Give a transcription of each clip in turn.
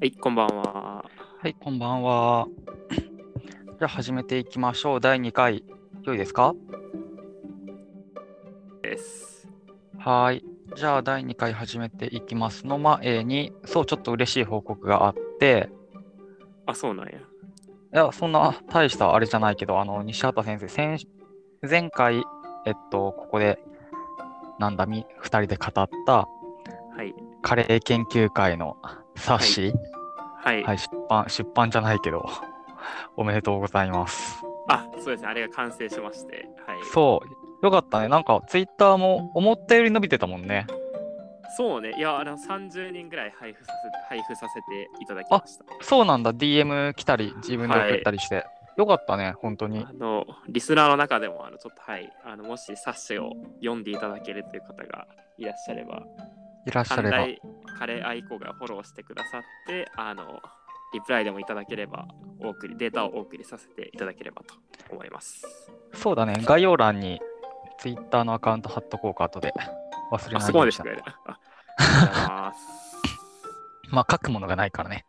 はい、こんばんは。はい、こんばんは。じゃあ始めていきましょう。第2回、良いですか？です。はーい。じゃあ第2回始めていきますの前に、そう、ちょっと嬉しい報告があって、あ、そうなんや。いや、そんな大したあれじゃないけど、あの、西畑先生、先前回、えっと、ここで、なんだ、み、2人で語った、はい。カレー研究会の冊子、はい。はい、出版、出版じゃないけど、おめでとうございます。あ、そうですね。あれが完成しまして。はい。そう、よかったね。なんか、ツイッターも思ったより伸びてたもんね。そうね。いや、あの、30人ぐらい配布させ配布させていただきました。そうなんだ、DM 来たり、自分で送ったりして。よかったね、本当にあ。の、リスナーの中でも、あの、ちょっと、はい。あの、もし冊子を読んでいただけるという方がいらっしゃれば、いらっしゃれば。カレー愛好がフォローしてくださって、あの、リプライでもいただければ、お送り、データをお送りさせていただければと思います。そうだね、概要欄に Twitter のアカウント貼っとこうか、後で。忘れあ、ないまようにしたでしてくれる。あありがとうございまあ、書くものがないからね。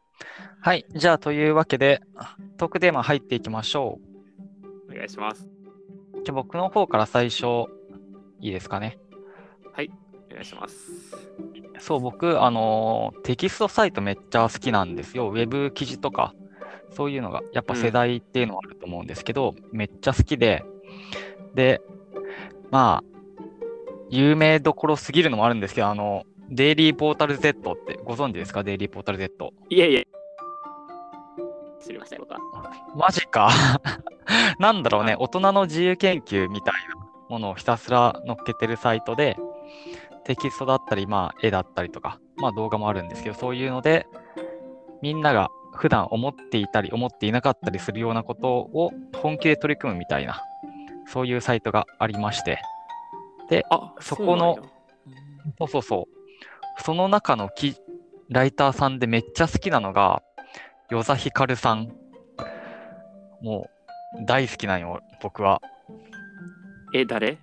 はい、じゃあ、というわけで、トークテーマ入っていきましょお願いします。う。じゃあ、僕の方から最初、いいですかね。お願いします。そう、僕、あのーテキストサイトめっちゃ好きなんですよ。ウェブ記事とか、そういうのが、やっぱ世代っていうのはあると思うんですけど、めっちゃ好きで、で、まあ、有名どころすぎるのもあるんですけど、あの、デイリーポータル Z ってご存知ですか？デイリーポータル Z。いえいえ。知りましたよか。マジか。なんだろうね、大人の自由研究みたいなものをひたすら載っけてるサイトで、テキストだったり、まあ、絵だったりとか、まあ、動画もあるんですけど、そういうので、みんなが普段思っていたり、思っていなかったりするようなことを本気で取り組むみたいな、そういうサイトがありまして、あ、そこのそうそうそう。その中のきライターさんでめっちゃ好きなのが、与座ひかるさん。もう大好きなんよ、僕は。え、誰？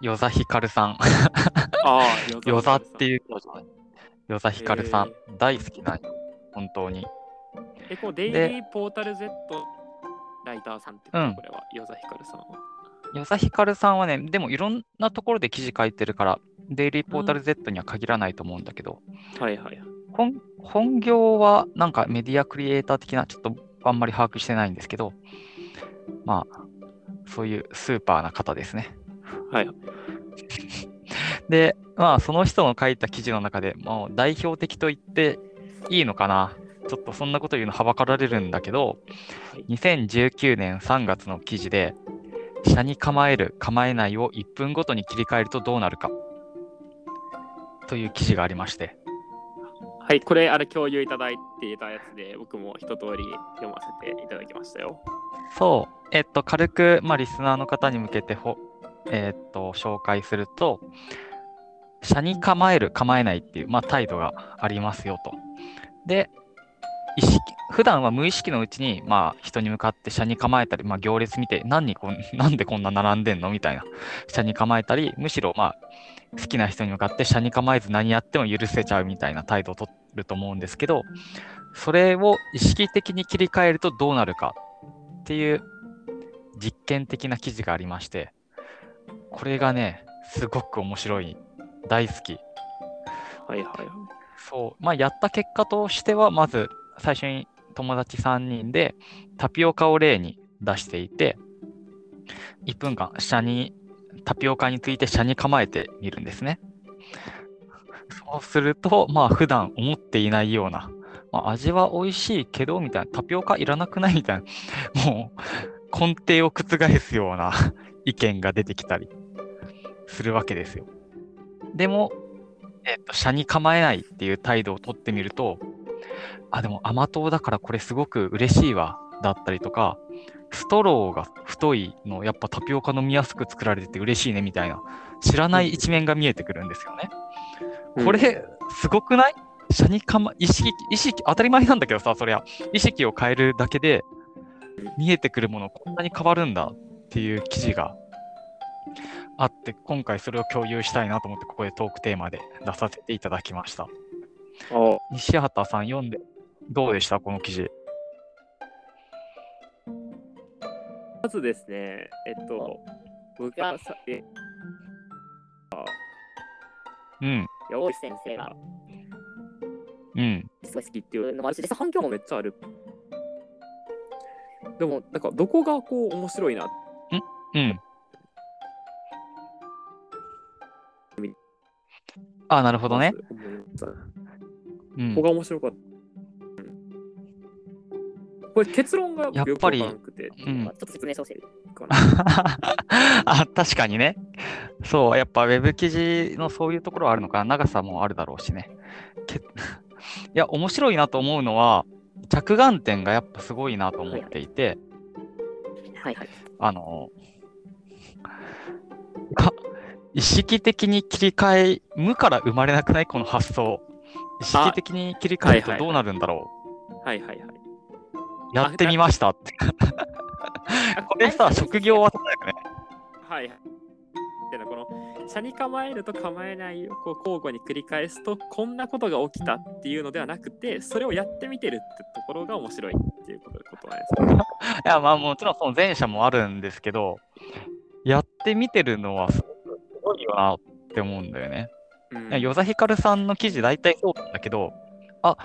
与座ひかるさん。ああ、与座ってう。いう人じゃない。与座ひかるさん。大好きなんよ、本当に。え、このデイリーポータル Z ライターさんってこれは、ヨザヒカルさんは。与座ひかるさんはね、でもいろんなところで記事書いてるから、デイリーポータル Z には限らないと思うんだけど、はいはい。本本業はなんかメディアクリエイター的な、ちょっとあんまり把握してないんですけど、まあ、そういうスーパーな方ですね。はい。で、まあ、その人の書いた記事の中でもう代表的と言っていいのかな。ちょっとそんなこと言うのはばかられるんだけど、はい2019年3月の記事で、車に構える、構えないを1分ごとに切り替えるとどうなるか。という記事がありまして。はい、これ、あれ、共有いただいていたやつで、僕も一通り読ませていただきましたよ。そう、えっと、軽く、まあ、リスナーの方に向けてほ、えっと、紹介すると、車に構える、構えないっていう、まあ、態度がありますよと。で、意識、普段は無意識のうちに、まあ、人に向かって車に構えたり、まあ、行列見て、何にこ、なんでこんな並んでんの？みたいな、車に構えたり、むしろ、まあ、好きな人に向かって車に構えず何やっても許せちゃうみたいな態度を取ると思うんですけど、それを意識的に切り替えるとどうなるかっていう実験的な記事がありまして、これがね、すごく面白い。大好き。はいはい。そう。まあ、やった結果としては、まず最初に友達3人でタピオカを例に出していて、1分間、下に、タピオカについて車に構えてみるんですね。そうすると、まあ、普段思っていないような、まあ、味は美味しいけど、みたいな、タピオカいらなくない？みたいな、もう、根底を覆すような意見が出てきたりするわけですよ。でも、えっと、車に構えないっていう態度をとってみると、あ、でも甘党だからこれすごく嬉しいわ、だったりとか、ストローが太いの、やっぱタピオカ飲みやすく作られてて嬉しいねみたいな、知らない一面が見えてくるんですよね。これ、すごくない？車に構意識、意識、当たり前なんだけどさ、そりゃ、意識を変えるだけで、見えてくるものこんなに変わるんだっていう記事があって、今回それを共有したいなと思って、ここでトークテーマで出させていただきました。お西畑さん読んで、どうでした？この記事。まずですね、えっと、僕がさ、えうん。大石先生がうん。すごい好きっていうのもあるし、実際反響もめっちゃある。でも、なんか、どこがこう面白いなうん。あ、なるほどね。うんここが面白かった。うんこれ結論がやっぱりうんちょっと説明してほしいかな。あ、確かにね。そう、やっぱウェブ記事のそういうところはあるのかな。長さもあるだろうしね。け いや、面白いなと思うのは、着眼点がやっぱすごいなと思っていて、はいはい。あの、か意識的に切り替え、無から生まれなくないこの発想。意識的に切り替えるとどうなるんだろはいはいはい。う。やってみましたって。これさ、職業技だよね。はいはい。でこの、車に構えると構えないをこう交互に繰り返すと、こんなことが起きたっていうのではなくて、それをやってみてるってところが面白いっていうことことなんですね。いや、まあもちろんその前者もあるんですけど、やってみてるのはすごいって思うんだよね。うんヨザヒカルさんの記事大体そうなんだけど、あ、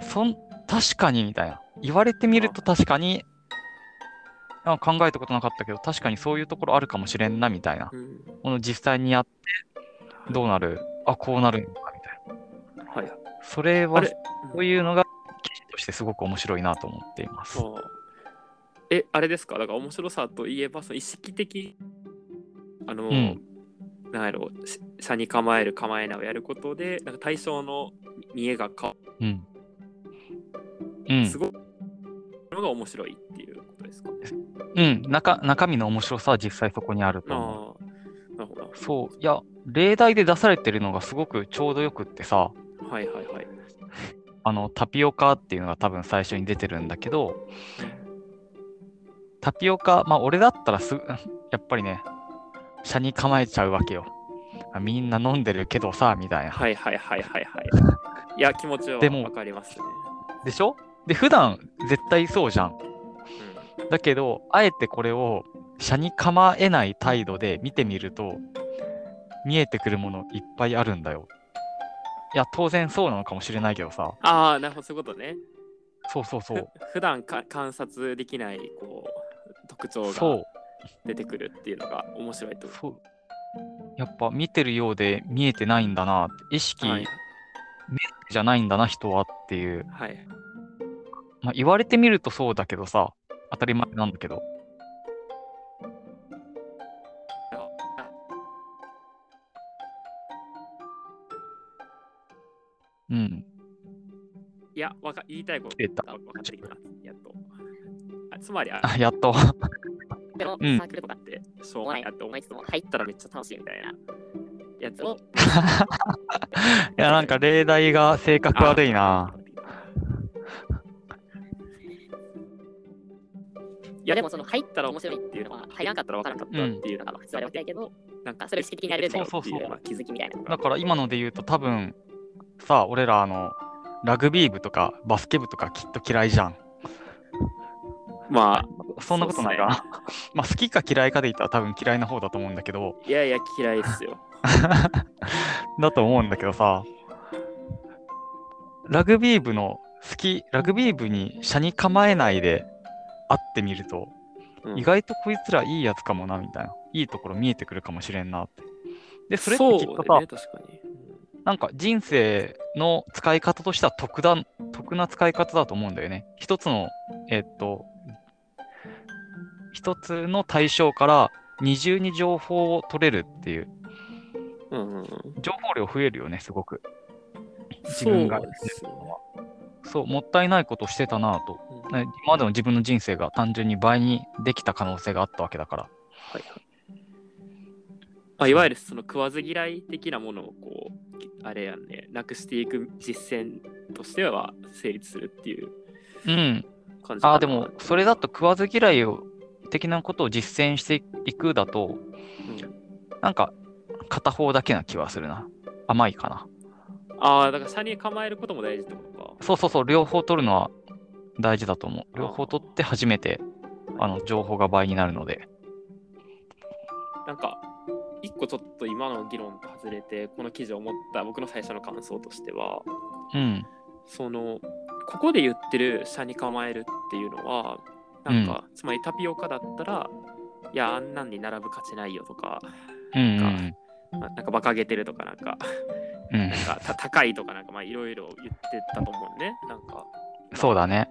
そん、確かにみたいな。言われてみると確かに、あ考えたことなかったけど、確かにそういうところあるかもしれんなみたいな。うんこの実際にやってどうなる？あ、こうなるのかみたいな。はい。それは、そういうのが記事としてすごく面白いなと思っています。え、あれですか？だから面白さといえば、その意識的、あの、んなんやろう、し車に構える構えないをやることで、なんか対象の見えが変わうん。うんす。ごいのが面白いっていうことですかね。うん、中中身の面白さは実際そこにあると思う。ああ、なるほど。そう、いや、例題で出されてるのがすごくちょうどよくってさ、はいはいはい。あの、タピオカっていうのが多分最初に出てるんだけど、タピオカ、まあ俺だったらすぐ、やっぱりね、車に構えちゃうわけよ。あみんな飲んでるけどさ、みたいな。はいはいはいはいはい。いや、気持ちはでもわかりますね。でしょ？で、普段絶対そうじゃん。だけど、あえてこれを車に構えない態度で見てみると、見えてくるものいっぱいあるんだよ。いや、当然そうなのかもしれないけどさ。ああ、なるほど、そういうことね。そうそうそふう。普段か観察できないこう特徴がそう。出てくるっていうのが面白いと。そう。やっぱ見てるようで見えてないんだな。意識はい。じゃないんだな、人はっていう。はい。まあ、言われてみるとそうだけどさ、当たり前なんだけど。うん。いや、わか言いたいこと分かってきた。やっと。あつまり、ああ、やっと。でもうんサークルとかってしょうがないなって思いつつも、入ったらめっちゃ楽しいみたいなやつを。いや、なんか例題が性格悪いな。いやでもその入ったら面白いっていうのは入らなかったら分からなかったっていうのがまあ普通はわけだけど、なんかそれを意識的にやれるんだよってそうそうそういうまあ気づきみたいなだから今ので言うと多分、さあ、俺らあの、ラグビー部とかバスケ部とかきっと嫌いじゃん。まそんなことないかな。まあ好きか嫌いかで言ったら多分嫌いな方だと思うんだけど、あいやいや嫌いですよ。だと思うんだけどさ、ラグビー部の好き、ラグビー部に車に構えないで会ってみると、うん意外とこいつらいいやつかもな、みたいな。いいところ見えてくるかもしれんなって。で、それってきっとさ、ね。なんか人生の使い方としては得だ、得な使い方だと思うんだよね。一つの、えっと、一つの対象から二重に情報を取れるっていう、うんうんうん、情報量増えるよね、すごく。自分が。そう、もったいないことしてたなと。うんね今までの自分の人生が単純に倍にできた可能性があったわけだから。はいはい。まあ、いわゆるその食わず嫌い的なものをこう、あれやんね、なくしていく実践としては成立するっていううん。感じかなああ、でも、それだと食わず嫌いを的なことを実践していくだと、うんなんか片方だけな気はするな。甘いかな。ああ、だから車に構えることも大事ってことか。そうそうそう、両方取るのは大事だと思う。両方取って初めてあの情報が倍になるので。なんか、一個ちょっと今の議論と外れて、この記事を思った僕の最初の感想としては、うん。その、ここで言ってる車に構えるっていうのは、なんか、つまりタピオカだったら、いや、あんなんに並ぶ価値ないよとか、うんうんまあなんか馬鹿げてるとか、なんか、うん。うんなんかた高いとか、なんかまあいろいろ言ってたと思うね。なんか。そうだね。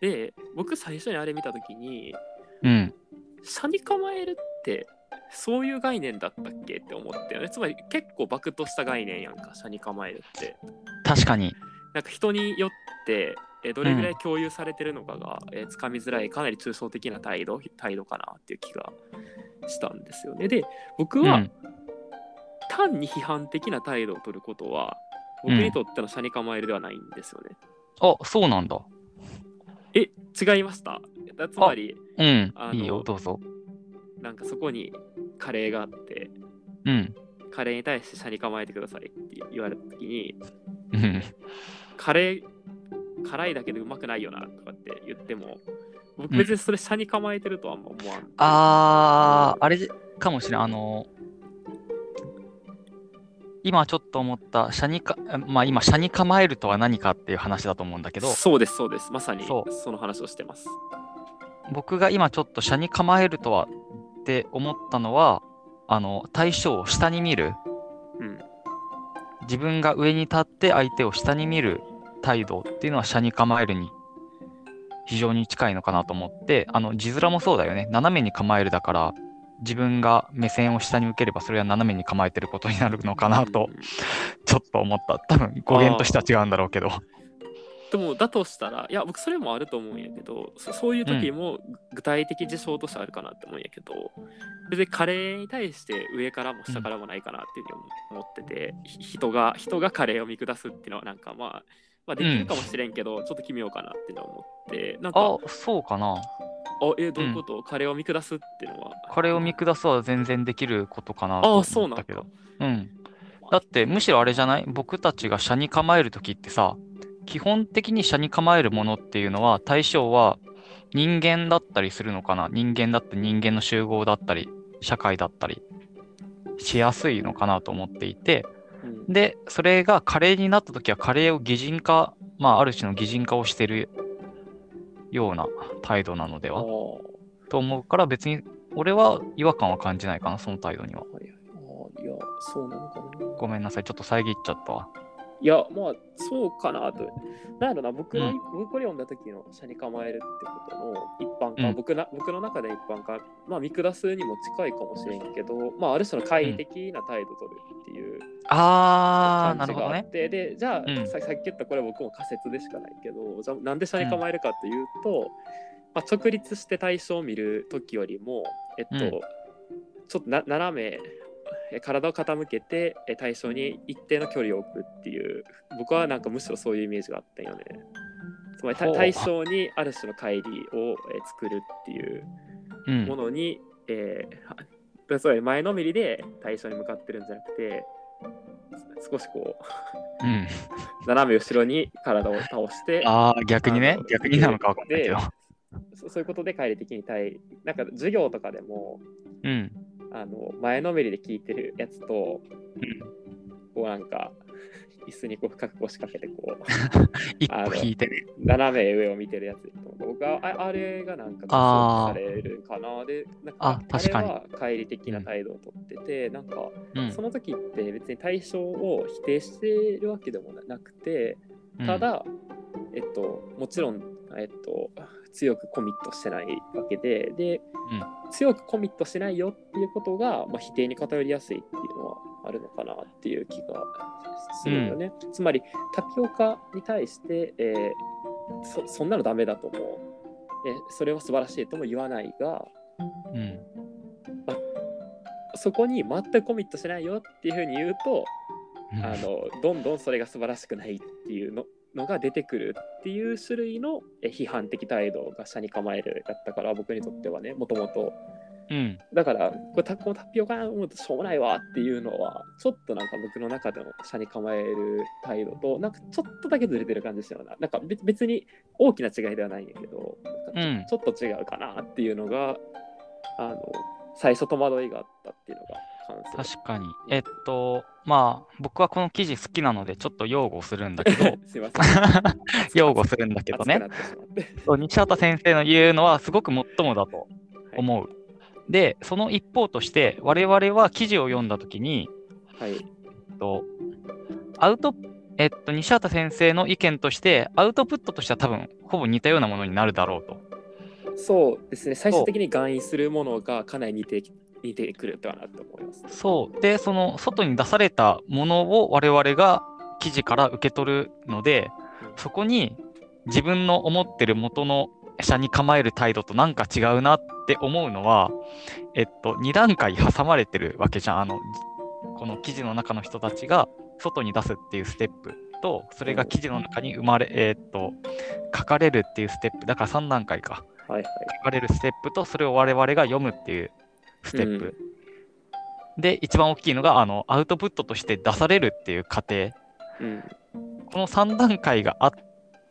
で、僕最初にあれ見たときに、うん。車に構えるってそういう概念だったっけって思ったよね。つまり結構バクとした概念やんか、車に構えるって。確かに。なんか人によってえどれぐらい共有されてるのかが、えつかみづらいかなり抽象的な態度態度かなっていう気がしたんですよね。で僕はうん。単に批判的な態度を取ることは僕にとっての車に構えるではないんですよね。あ、そうなんだ。え違いました？だつまりうんあ。のいいよ、どうぞ。なんかそこにカレーがあってうん。カレーに対して車に構えてくださいって言われた時にうん。カレー辛いだけでうまくないよなとかって言っても僕別にそれ車に構えてるとはあんま思わん。あー、あれかもしれん。あの、今ちょっと思った、車にか、まあ今、車に構えるとは何かっていう話だと思うんだけど、そうですそうですまさにそその話をしてます。僕が今ちょっと車に構えるとはって思ったのは、あの、対象を下に見る、うん自分が上に立って相手を下に見る態度っていうのは車に構えるに非常に近いのかなと思って、あの字面もそうだよね。斜めに構えるだから、自分が目線を下に向ければそれは斜めに構えてることになるのかなとうんちょっと思った。多分語源としては違うんだろうけど。でもだとしたらいや僕それもあると思うんやけどそそういう時も具体的事象としてあるかなって思うんやけど、別にカレーに対して上からも下からもないかなっていうふうに思ってて、ひ人が人がカレーを見下すっていうのはなんかまあまあできるかもしれんけど、ちょっと奇妙かなっていうのを思ってなんかあ、そうかな。あえどういうこと、カレーを見下すっていうのは？これを見下すは全然できることかなと思ったけど。うん。だ。ってむしろあれじゃない？僕たちが車に構えるときってさ、基本的に車に構えるものっていうのは対象は人間だったりするのかな？人間だって人間の集合だったり社会だったりしやすいのかなと思っていてうん。でそれがカレーになった時はカレーを擬人化まあある種の擬人化をしてるような態度なのであはー。と思うから別に俺は違和感は感じないかなその態度には。はいはい。あーいやそうなのかな。ごめんなさいちょっと遮っちゃったわいや、まあ、そうかなと。なんやろな、僕の、うん。僕これ読んだ時の車に構えるってことの一般化、うん。僕な僕の中で一般化、まあ、見下すにも近いかもしれんけど、まあ、ある種の懐疑的な態度を取るっていうあーな感じるほどね。があって、で、じゃあ、うん。さ、さっき言ったこれ僕も仮説でしかないけど、じゃあなんで車に構えるかというと、まあ、直立して対象を見る時よりも、えっと、うん。ちょっとな斜め、え体を傾けてえ対象に一定の距離を置くっていう僕はなんかむしろそういうイメージがあったんよね。つまり対象にある種の乖離をえ作るっていううん。ものに、えーはつまり前のめりで対象に向かってるんじゃなくて少しこううん。斜め後ろに体を倒してああ逆にね。逆になのかわかんないけど。そそういうことで乖離的に対なんか授業とかでもうんあの前のめりで聞いてるやつとこうなんか椅子にこう深く腰掛けてこう 一歩引いてね斜め上を見てるやつ僕はああれがなんかされるかなでなんかあ確かに。あれは乖離的な態度をとってて、なんかうん。その時って別に対象を否定してるわけでもなくてうん。ただ、えっともちろんえっと強くコミットしてないわけでで、強くコミットしないよっていうことが、まあ、否定に偏りやすいっていうのはあるのかなっていう気がするよね。つまりタピオカに対して、えーそそんなのダメだと思う、えそれは素晴らしいとも言わないがうん。そこに全くコミットしないよっていうふうに言うと、うん。あのどんどんそれが素晴らしくないっていうののが出てくるっていう種類のえ批判的態度が社に構えるだったから僕にとってはねもともとうん。だから、これタこのタピオカ飲むとしょうもないわっていうのは、ちょっとなんか僕の中での車に構える態度と、なんかちょっとだけずれてる感じですよな。なんか別別に大きな違いではないんやけど、ちょっと違うかなっていうのが、あの、最初戸惑いがあったっていうのが。確かに。えっと、まあ、僕はこの記事好きなので、ちょっっと擁護するんだけど。擁護するんだけどね西畑先生の言うのはすごくもっともだと思う。で、その一方として、我々は記事を読んだときに、はい。えっと、アウト、えっと、西畑先生の意見として、アウトプットとしては多分、ほぼ似たようなものになるだろうと。そうですね。最終的に含意するものがかなり似て似てくるかなと思います。そう。で、その外に出されたものを我々が記事から受け取るので、そこに自分の思ってる元の社に構える態度となんか違うなって思うのは、えっと、2段階挟まれてるわけじゃん。あの、この記事の中の人たちが外に出すっていうステップと、それが記事の中に生まれ、えっと、書かれるっていうステップ。だから3段階か。はいはい。書かれるステップと、それを我々が読むっていうステップ。で、一番大きいのが、あの、アウトプットとして出されるっていう過程。うん。この3段階があっ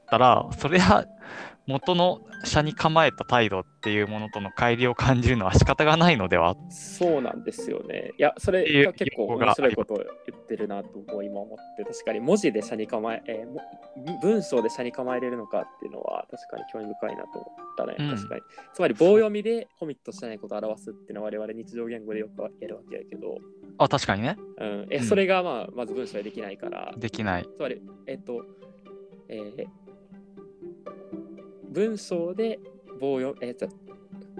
たら、それは元の社に構えた態度っていうものとの乖離を感じるのは仕方がないのでは？そうなんですよね。いや、それが結構面白いことを言ってるなとも今思って、確かに文字で社に構え、えーも文章で社に構えれるのかっていうのは確かに興味深いなと思ったね。うん確かに。つまり棒読みでコミットしてないことを表すっていうのは我々日常言語でよくやるわけやけど、あ、確かにね。うん、えうんそれがまあまず文章でできないから、できない。つまり、えっと、えー文章で棒読えっと、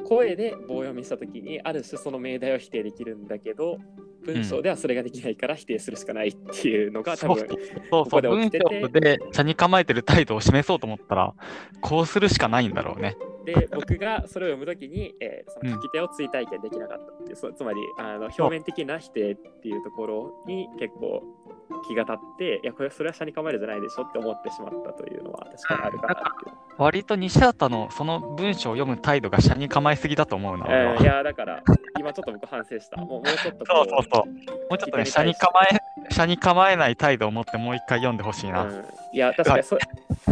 声で棒読みしたときに、ある種その命題を否定できるんだけど、文章ではそれができないから否定するしかないっていうのが多分、そうここそう、文で起きてて。章で社に構えてる態度を示そうと思ったら、こうするしかないんだろうね。で、僕がそれを読むときに、えーそのうん書き手を追体験できなかったっていう、そつまりあの表面的な否定っていうところに結構気が立って、いや、これそれは社に構えるじゃないでしょって思ってしまったというのは確かにあるかなっていう。割と西畑のその文章を読む態度が社に構えすぎだと思うな。俺はうんいや、だから、今ちょっと僕反省した。もうもうちょっとこそうそうそう。もうちょっとね、社に構え、社に構えない態度を持ってもう一回読んでほしいな。うん、いや、確かにそ、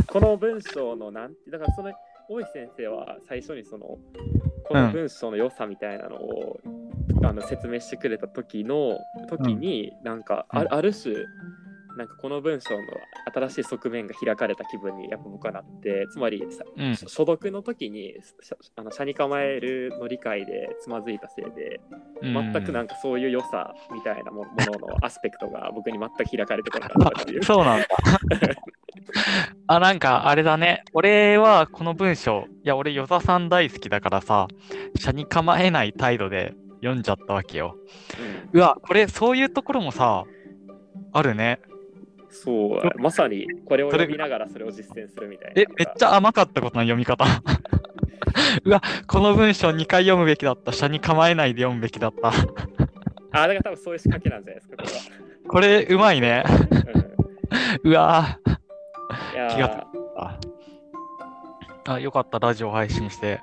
この文章のなんて、だからその、大石先生は最初にその、この文章の良さみたいなのを、あの説明してくれた時の、時に、なんかあ、うん。ある種、なんかこの文章の新しい側面が開かれた気分にやっぱ僕はなって、つまりさ、うん。所読の時にしあの社に構えるの理解でつまずいたせいで、全くなんかそういう良さみたいなももののアスペクトが僕に全く開かれてこなかったっていう。そうなんだ。あ、なんかあれだね。俺はこの文章、いや、俺、与座さん大好きだからさ、社に構えない態度で読んじゃったわけよ。うんうわ、これ、そういうところもさ、あるね。そう、まさにこれを読みながらそれを実践するみたいな。え、めっちゃ甘かったことの読み方。うわ、この文章2回読むべきだった。社に構えないで読むべきだった。あ、だから多分そういう仕掛けなんじゃないですか、ここれ、うまいね。うわうん、いやー気がああ、よかった、ラジオ配信して。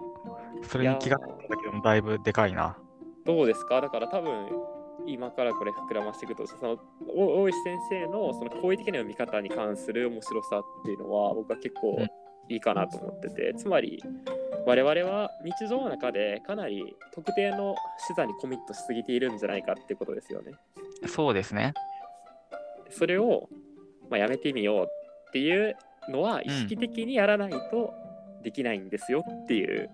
それに気がついただけでもだいぶでかいな。どうですか？だから多分今からこれ膨らましていくとそのお大石先生のその好意的な読み方に関する面白さっていうのは僕は結構うんいいかなと思ってて、つまり我々は日常の中でかなり特定の視座にコミットしすぎているんじゃないかってことですよね。そうですね。それを、まあ、やめてみようっていうのは意識的にやらないとできないんですよっていう。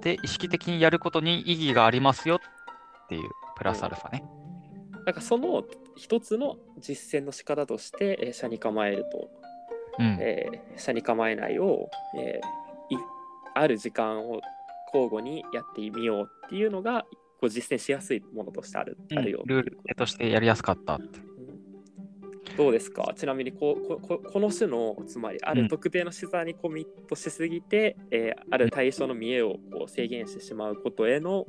で、意識的にやることに意義がありますよっていう、プラスアルファね。なんかその一つの実践の仕方として、えー、社に構えると、うん。えー、社に構えないを、えーいある時間を交互にやってみようっていうのがこう実践しやすいものとしてある,、うんあるよルールとしてやりやすかったって。うんどうですか？ちなみにこうこここの種のつまりある特定の視座にコミットしすぎて、えーある対象の見栄をこう制限してしまうことへの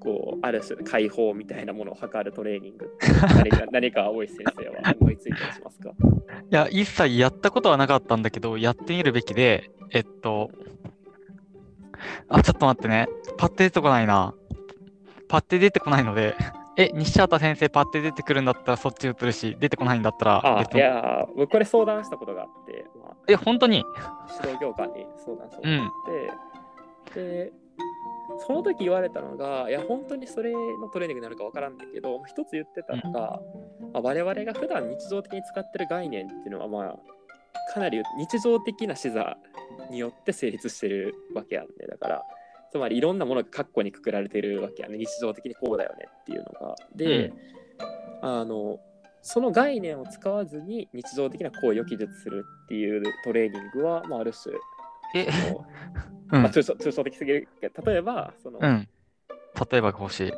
こうある種解放みたいなものを図るトレーニングって 何か何か大石先生は思いついたりしますか？いや、一切やったことはなかったんだけど、やってみるべきで、えっと、あ、ちょっと待ってね。パッと出てこないな。パッて出てこないので、え、西畑先生パッて出てくるんだったらそっち映るし、出てこないんだったらあい別に。やー、僕これ相談したことがあって、まあ、え、本当に？指導業界に相談したことがあって、で、その時言われたのが、いや、本当にそれのトレーニングになるかわからんだけど、一つ言ってたのが、まあ、我々が普段日常的に使ってる概念っていうのは、まあ、かなり日常的な視座によって成立してるわけやんね。だから、つまりいろんなものが括弧にくくられてるわけやね。日常的にこうだよねっていうのが。で、あの、その概念を使わずに日常的な行為を記述するっていうトレーニングは、まあ、ある種、え、うんまあ、抽象抽象的すぎるけど例えばその、うん。例えば欲しい。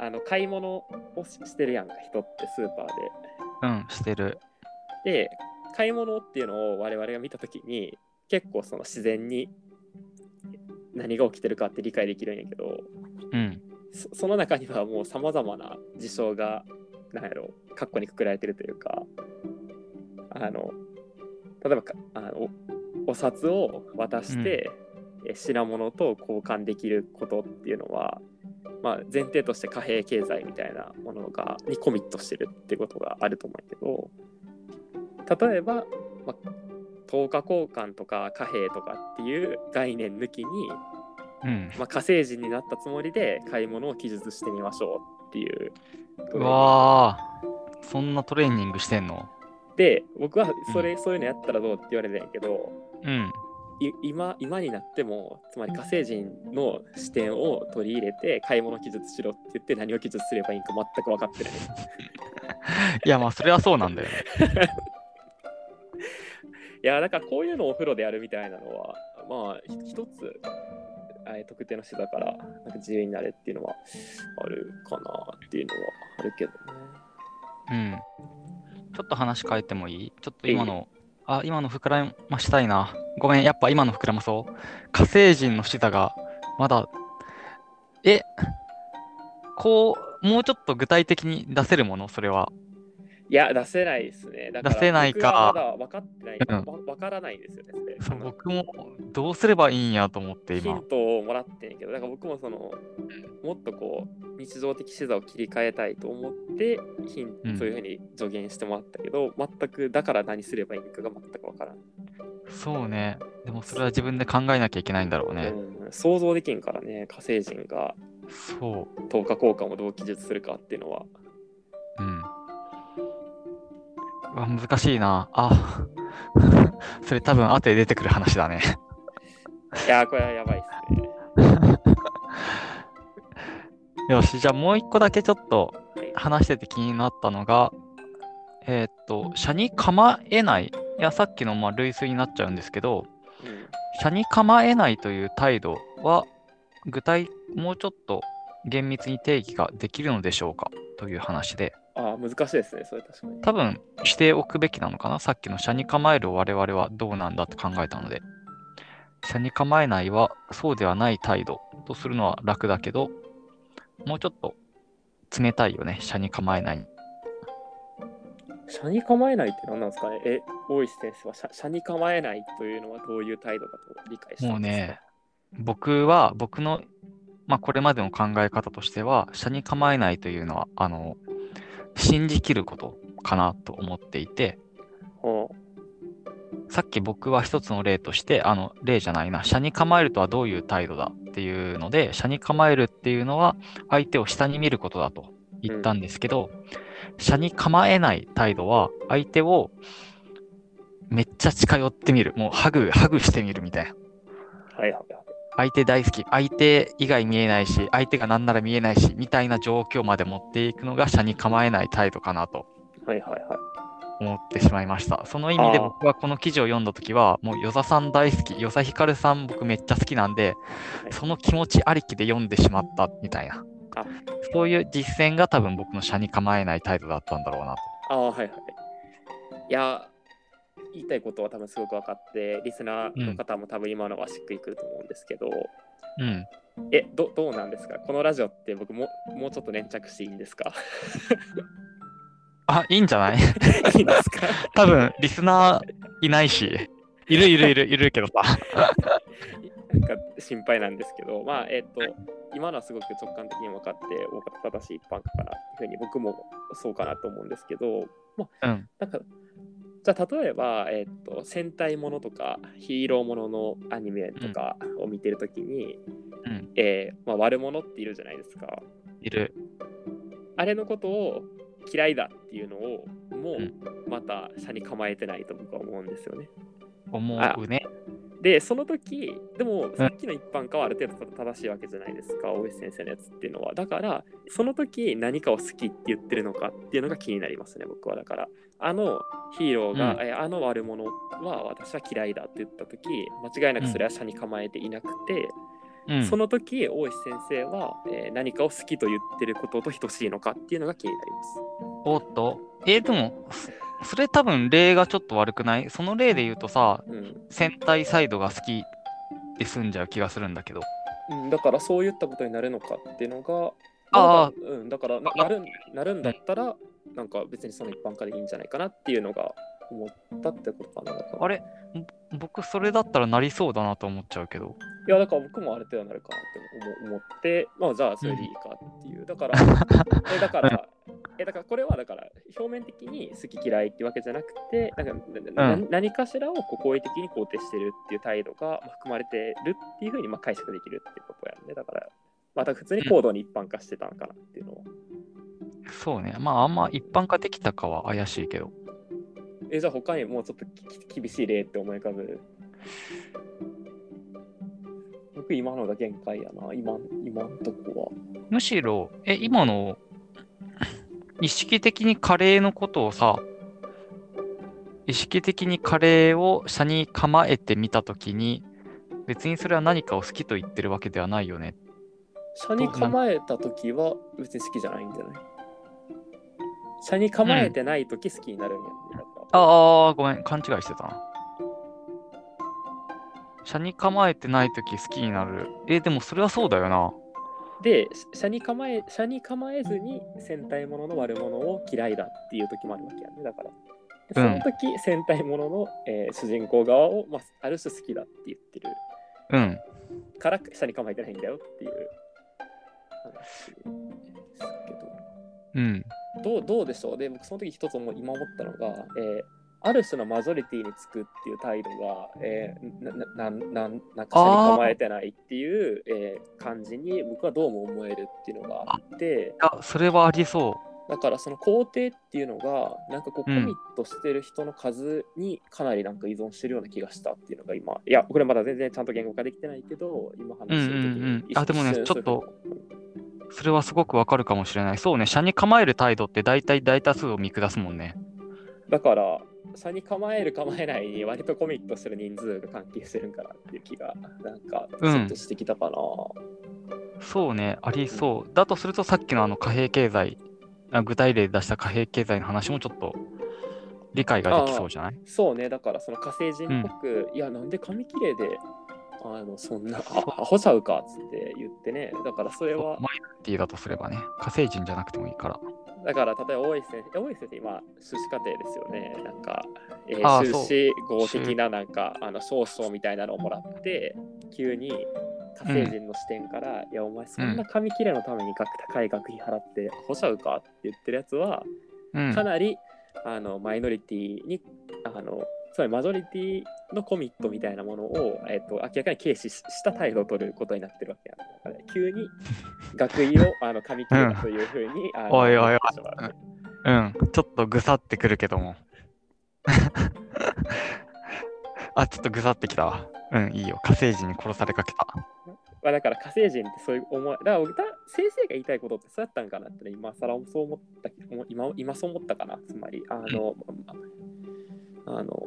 あの買い物をししてるやんか人ってスーパーうん、してる。で。で買い物っていうのを我々が見た時に結構その自然に何が起きてるかって理解できるんやけどうん。そその中にはもうさまざまな事象がなんやろカッコにくくられてるというかあの例えばかあのおお札を渡して、え品物と交換できることっていうのは、まあ、前提として貨幣経済みたいなものがにコミットしてるってことがあると思うけど例えば、まあ、等価交換とか貨幣とかっていう概念抜きにうん。まあ、火星人になったつもりで買い物を記述してみましょうっていう。うわー、そんなトレーニングしてんの？で僕はそれ、そういうのやったらどうって言われたんやけどうん。い今今になってもつまり火星人の視点を取り入れて買い物記述しろって言って何を記述すればいいんか全く分かってない。いや、まあ、それはそうなんだよね。いやだからこういうのをお風呂でやるみたいなのはまあひ一つ特定の人だからなんか自由になれっていうのはあるかなっていうのはあるけどね。うん。ちょっと話変えてもいい？ちょっと今の、あ、今の膨らましたいな。ごめん、やっぱ今の膨らまそう。火星人の視座がまだ、え、こう、もうちょっと具体的に出せるもの？それは。いや、出せないですね。だから出せないかまだ分かってない。うんわ分からないんですよね。そう僕もどうすればいいんやと思って今ヒン。トをもらってんけど、だから僕もその、もっとこう、日常的視座を切り替えたいと思って、ヒンうんそういうふうに助言してもらったけど、全くだから何すればいいのかが全く分からん。そうね。でもそれは自分で考えなきゃいけないんだろうね。うん、想像できんからね、火星人がそう。10日交換をどう記述するかっていうのは。うん。うわ、難しいな。あ、それ多分後で出てくる話だね。いやー、これはやばいっすよし、じゃあもう一個だけちょっとはい話してて気になったのが、えーっと、車に構えない。いや、さっきのまあ類推になっちゃうんですけど、うん車に構えないという態度は、具体、もうちょっと厳密に定義ができるのでしょうかという話で、ああ、難しいですね、それ確かに。多分しておくべきなのかな？さっきの車に構える我々はどうなんだって考えたので、車に構えないはそうではない態度とするのは楽だけど、もうちょっと冷たいよね、車に構えない。車に構えないって何なんですかね？え、大石先生は車車に構えないというのはどういう態度だと理解してもうね、僕は、僕の、まあ、これまでの考え方としては、車に構えないというのは、あの、信じきることかなと思っていて、ほさっき僕は一つの例として、あの、例じゃないな、車に構えるとはどういう態度だっていうので、車に構えるっていうのは、相手を下に見ることだと言ったんですけど、車に構えない態度は、相手をめっちゃ近寄ってみる。もうハグ、ハグしてみるみたいな。うはいはいはい。相手大好き、相手以外見えないし、相手が何なら見えないし、みたいな状況まで持っていくのが車に構えない態度かなとはいはいはい。思ってしまいました。その意味で僕はこの記事を読んだときは、もう与座さん大好き、与座ひかるさん僕めっちゃ好きなんで、はいその気持ちありきで読んでしまったみたいなあ。そういう実践が多分僕の車に構えない態度だったんだろうなと。ああ、はいはい。いや、言いたいことは多分すごく分かって、リスナーの方も多分今のはしっくりくると思うんですけど、うん。え、どどうなんですか？このラジオって僕ももうちょっと粘着していいんですか？あ、いいんじゃない？いいんですか？多分リスナーいないし、いるいるいるいるけどさ。なんが心配なんですけど、まあ、えっ、と、今のはすごく直感的に分かって、大方正しい一般化かなっていうふうに僕もそうかなと思うんですけど、まあ、うん。なんか、じゃあ例えば、えっ、と、戦隊ものとかヒーローもののアニメとかを見てるときに、うん。えーまあ、悪者っているじゃないですか。いる。あれのことを嫌いだっていうのを、もうまた車に構えてないと僕は思うんですよね。思うね。で、その時、でもさっきの一般化はある程度正しいわけじゃないですか、大石先生のやつっていうのは。だから、その時何かを好きって言ってるのかっていうのが気になりますね、僕は。だから、あのヒーローが、うんえあの悪者は私は嫌いだって言った時、間違いなくそれは車に構えていなくて、うん。その時、大石先生は、えー何かを好きと言ってることと等しいのかっていうのが気になります。おっと。えーでも、そそれ多分例がちょっと悪くない？その例で言うとさ、うん戦隊サイドが好きで済んじゃう気がするんだけど。うん、だからそういったことになるのかっていうのが、ああうん、だからななるんなるんだったら、なんか別にその一般化でいいんじゃないかなっていうのが思ったってことかな。だからあれ？ぼ僕それだったらなりそうだなと思っちゃうけど。いや、だから僕もある程度なるかなって思思って、まあじゃあそれでいいかっていう。だから、えだから、えだからこれはだから表面的に好き嫌いってわけじゃなくて、なんかなうん何かしらをこう好意的に肯定してるっていう態度がまあ含まれてるっていうふうにまあ解釈できるっていうことやんね。だから、また普通に行動に一般化してたのかなっていうのを。そうね。まああんま一般化できたかは怪しいけど。え、じゃあ他にもうちょっとき厳しい例って思い浮かぶ？僕今のが限界やな、今今んとこは。むしろ、え、今の意識的にカレーのことをさ、意識的にカレーを車に構えてみたときに、別にそれは何かを好きと言ってるわけではないよね。車に構えた時は別に好きじゃないんじゃない車に構えてない時好きになるんや、ねだからああ、ごめん、勘違いしてたな。車に構えてないとき好きになる。え、でもそれはそうだよな。で、車に構え、車に構えずに戦隊ものの悪者を嫌いだっていう時もあるわけやね。だから。でその時、戦隊ものの、えー主人公側を、まあ、ある種好きだって言ってるうん。から車に構えてないんだよっていう話ですけど。うん。どうどうでしょう？で僕その時一つ思い今思ったのが、えーある種のマジョリティにつくっていう態度が、えーなななななんか車に構えてないっていう、えー感じに僕はどうも思えるっていうのがあっていや、それはありそだからその肯定っていうのがなんかこうコうんミットしてる人の数にかなりなんか依存してるような気がしたっていうのが今いやこれまだ全然ちゃんと言語化できてないけど今話してる時にうんうんうん。あでもねちょっとそれはすごくわかるかもしれない。そうね、車に構える態度って大体大多数を見下すもんね。だから、車に構える構えないに割とコミットする人数が関係してるんかなっていう気が、なんか、ちうんょっとしてきたかな。そうね、ありそう。だとするとさっきのあの貨幣経済、あ具体例で出した貨幣経済の話もちょっと理解ができそうじゃない？そうね、だからその火星人っぽく、いや、なんで紙切れで、あの、そんな、あアホちゃうかっつって言ってね、だからそれは、マイノリティだとすればね、火星人じゃなくてもいいから。だから例えば大石先生、大石先生今、修士課程ですよね。なんか、えー修士号的ななんか、あの、証書みたいなのをもらって、急に火星人の視点から、いや、お前そんな紙切れのために学高い学費払って、ほしゃうかって言ってるやつは、うん。かなり、あのマイノリティに、あの、つまりマジョリティのコミットみたいなものを、えっと明らかに軽視しした態度を取ることになってるわけや急に 学位をあの紙切れというふうに、あのおいおいおい思ってしまううん、ちょっとぐさってくるけども。あ、ちょっとぐさってきたわ。うん、いいよ。火星人に殺されかけた。まあ、だから火星人ってそういう思い、だから先生が言いたいことってそうやったんかなってね、今更そう思った思今、今そう思ったかな、つまり、あの、あの、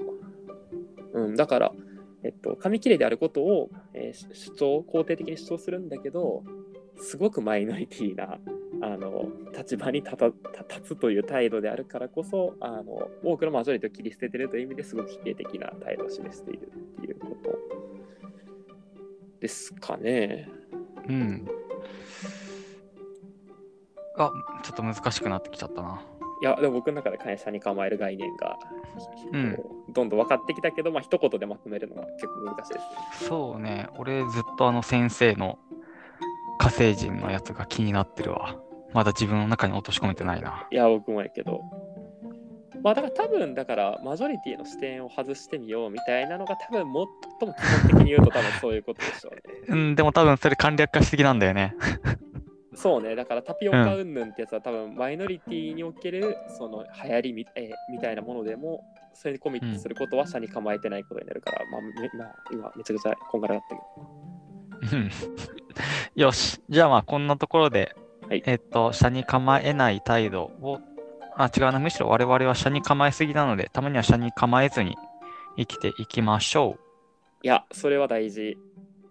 うん、だから、えっと、紙切れであることを、えー主張、肯定的に主張するんだけど、すごくマイノリティなあの立場に立たた立つという態度であるからこそあの多くのマジョリティを切り捨ててるという意味ですごく否定的な態度を示しているっていうことですかね。うん。あ、ちょっと難しくなってきちゃったな。いや、でも僕の中で会社に構える概念が、うんどんどん分かってきたけど、まあ一言でまとめるのは結構難しいですね。そうね、俺ずっとあの先生の火星人のやつが気になってるわ。まだ自分の中に落とし込めてないな。いや、僕もやけど。まあだから多分だからマジョリティの視点を外してみようみたいなのが多分最も基本的に言うと多分そういうことでしょうね。うん、でも多分それ簡略化しすぎなんだよね。そうね、だからタピオカ云々ってやつは多分マイノリティにおけるその流行りみ,、えーみたいなものでもそれにコミットすることは社に構えてないことになるから、まあ、めまあ、今めちゃくちゃこんがらがってる。うん よし。じゃあまあこんなところで、はいえっと、社に構えない態度を、あ、違うな。むしろ我々は社に構えすぎなので、たまには社に構えずに生きていきましょいや、それは大事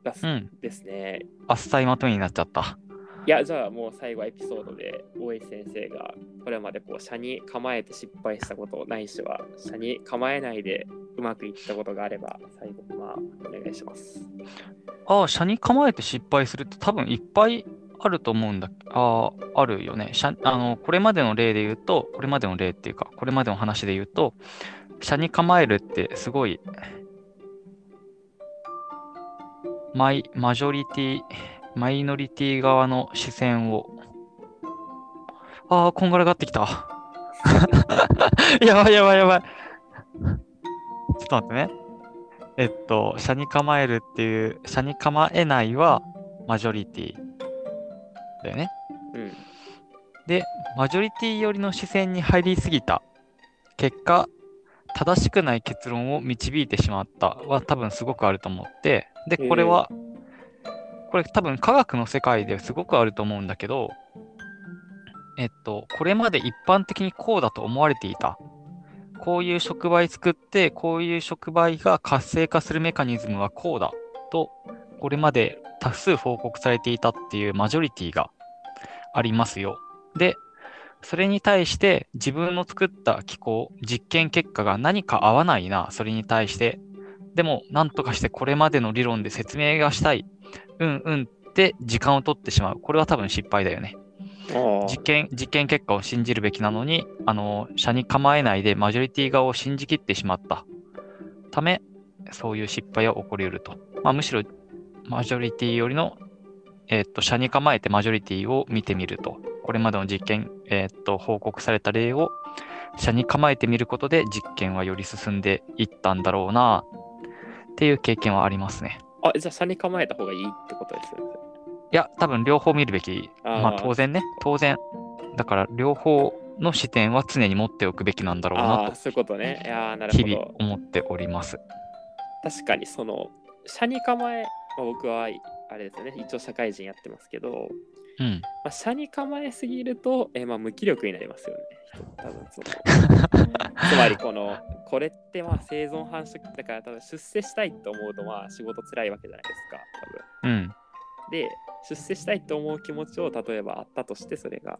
だす、う。うん。ですね。あっさいまとめになっちゃった。いや、じゃあもう最後エピソードで大井先生がこれまでこう社に構えて失敗したことないしは社に構えないでうまくいったことがあれば最後まあお願いします。ああ、社に構えて失敗するって多分いっぱいあると思うんだ。ああ、あるよね。社あのこれまでの例で言うと、これまでの例っていうか、これまでの話で言うと、社に構えるってすごい、マイ、マジョリティ、マイノリティ側の視線を、ああ、こんがらがってきた。やばいやばいやばい。ちょっと待ってね。えっと、社に構えるっていう、社に構えないはマジョリティだよね。うん。で、マジョリティ寄りの視線に入りすぎた結果、正しくない結論を導いてしまったは多分すごくあると思って、で、これは、これ多分科学の世界ですごくあると思うんだけど、えっと、これまで一般的にこうだと思われていた。こういう触媒作って、こういう触媒が活性化するメカニズムはこうだと、これまで多数報告されていたっていうマジョリティがありますよ。で、それに対して自分の作った機構、実験結果が何か合わないな、それに対して。でも、なんとかしてこれまでの理論で説明がしたい。うんうんって時間を取ってしまう。これは多分失敗だよね。実験、実験結果を信じるべきなのに、あの、社に構えないでマジョリティ側を信じきってしまったため、そういう失敗は起こり得ると。まあ、むしろ、マジョリティよりの、えっと、社に構えてマジョリティを見てみると。これまでの実験、えっと、報告された例を、社に構えてみることで実験はより進んでいったんだろうな、っていう経験はありますね。あ、じゃあ社に構えた方がいいってことですよね。いや、多分両方見るべき。あーまあ当然ね、当然。だから両方の視点は常に持っておくべきなんだろうあなあ、そういうことね。いやーなと、日るほど。々思っております。確かにその、社に構え、まあ、僕はあれですよね、一応社会人やってますけど、うん。まあ、社に構えすぎると、えーまあ、無気力になりますよね。人多分その つまりこの、これってまあ生存繁殖だから多分出世したいと思うとまあ仕事辛いわけじゃないですか、多分。うん。で、出世したいと思う気持ちを例えばあったとしてそれが、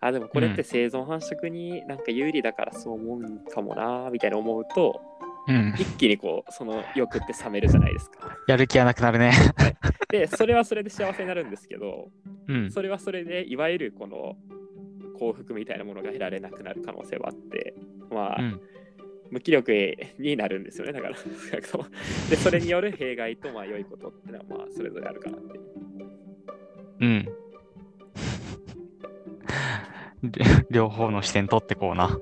あ、でもこれって生存繁殖になんか有利だからそう思うんかもな、みたいな思うと、うん。一気にこう、その欲って冷めるじゃないですか。やる気がなくなるね。で、それはそれで幸せになるんですけど、うん。それはそれでいわゆるこの幸福みたいなものが得られなくなる可能性はあって、まあ、うん。無気力になるんですよね、だから。で、それによる弊害とまあ良いことってのはまあそれぞれあるかなって。うん。り 両方の視点取ってこうな。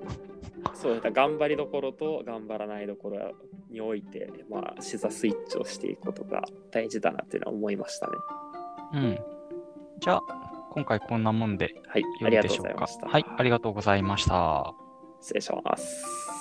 そうだ頑張りどころと頑張らないどころにおいて、まあ、視座スイッチをしていくことが大事だなっていうのは思いましたね。うん。じゃあ、今回こんなもんではい、ありがとうでしょうかございました。。はい、ありがとうございました。失礼します。